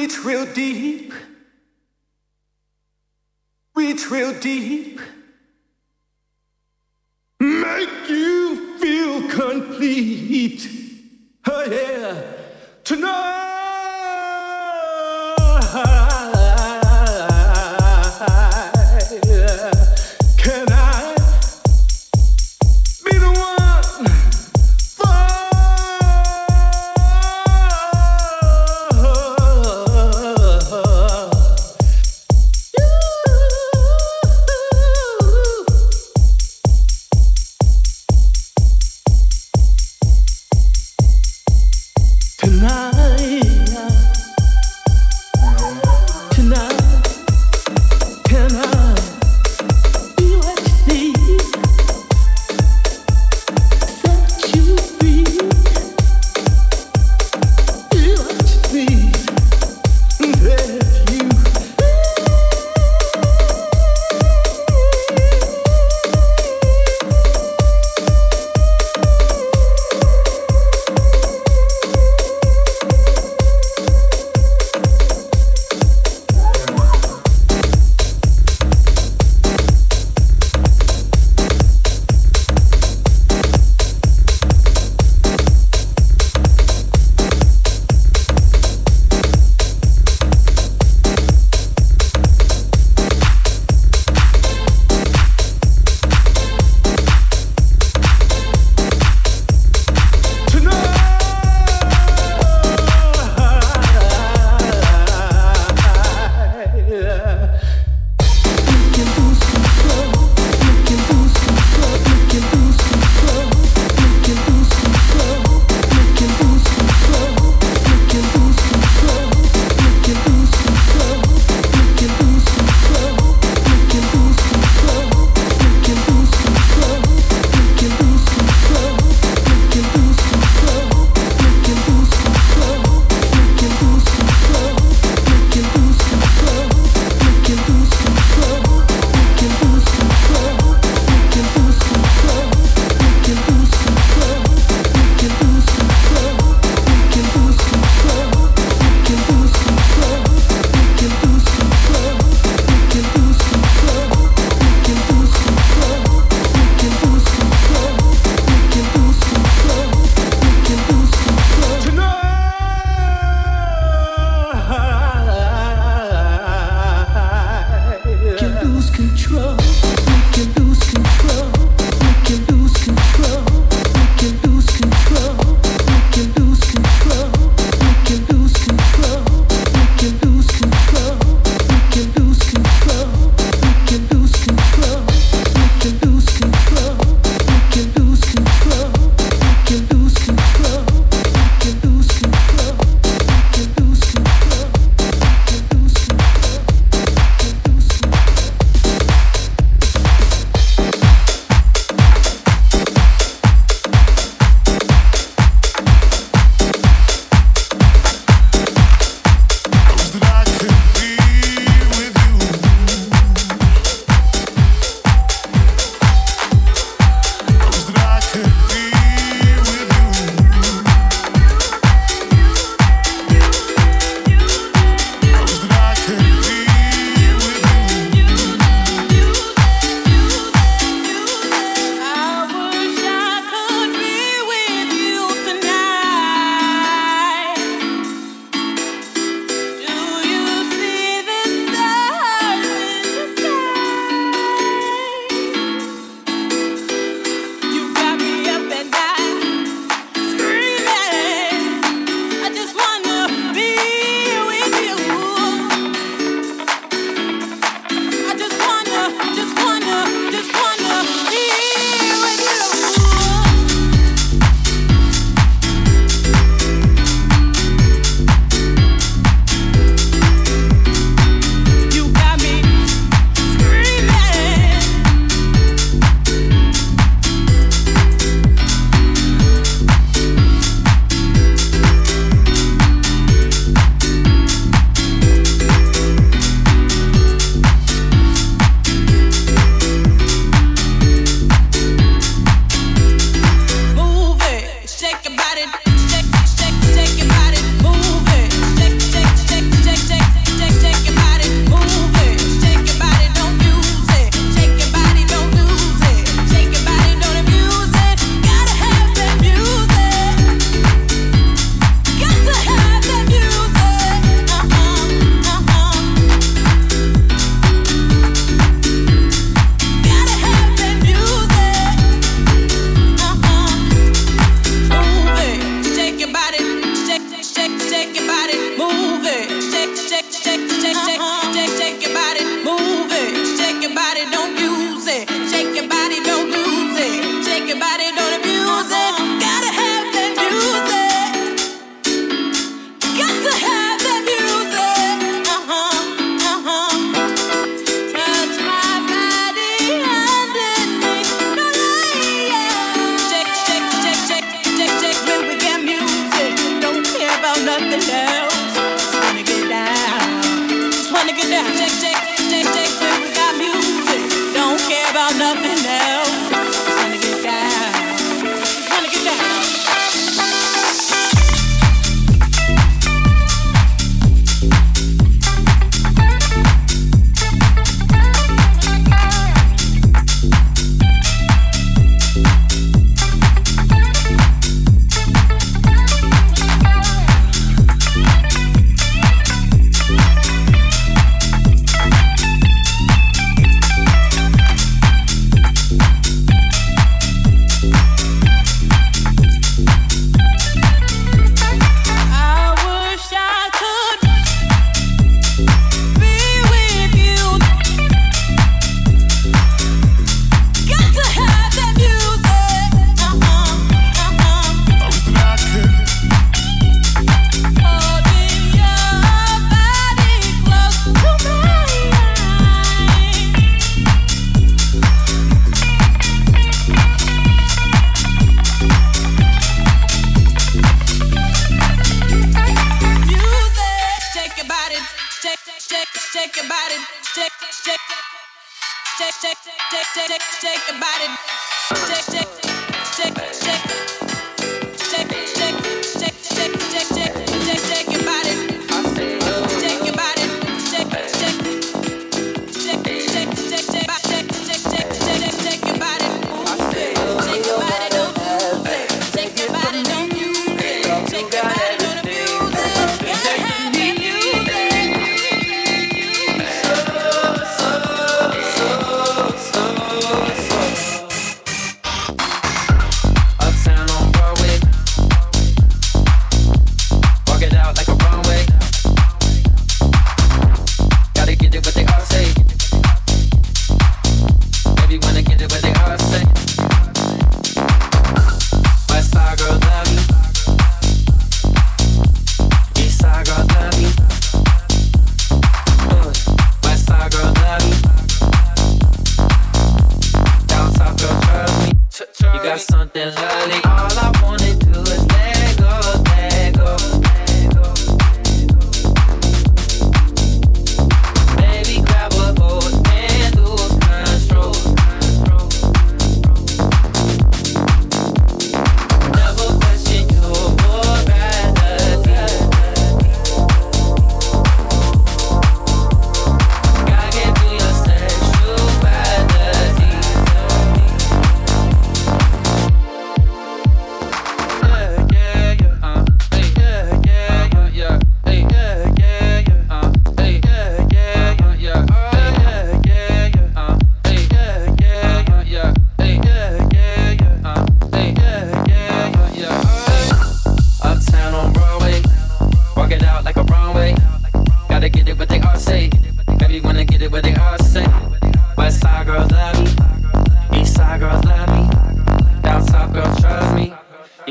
Reach real deep. Reach real deep. Make you feel complete. Oh, yeah. Tonight.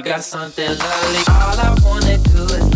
My friends All I wanna do alright.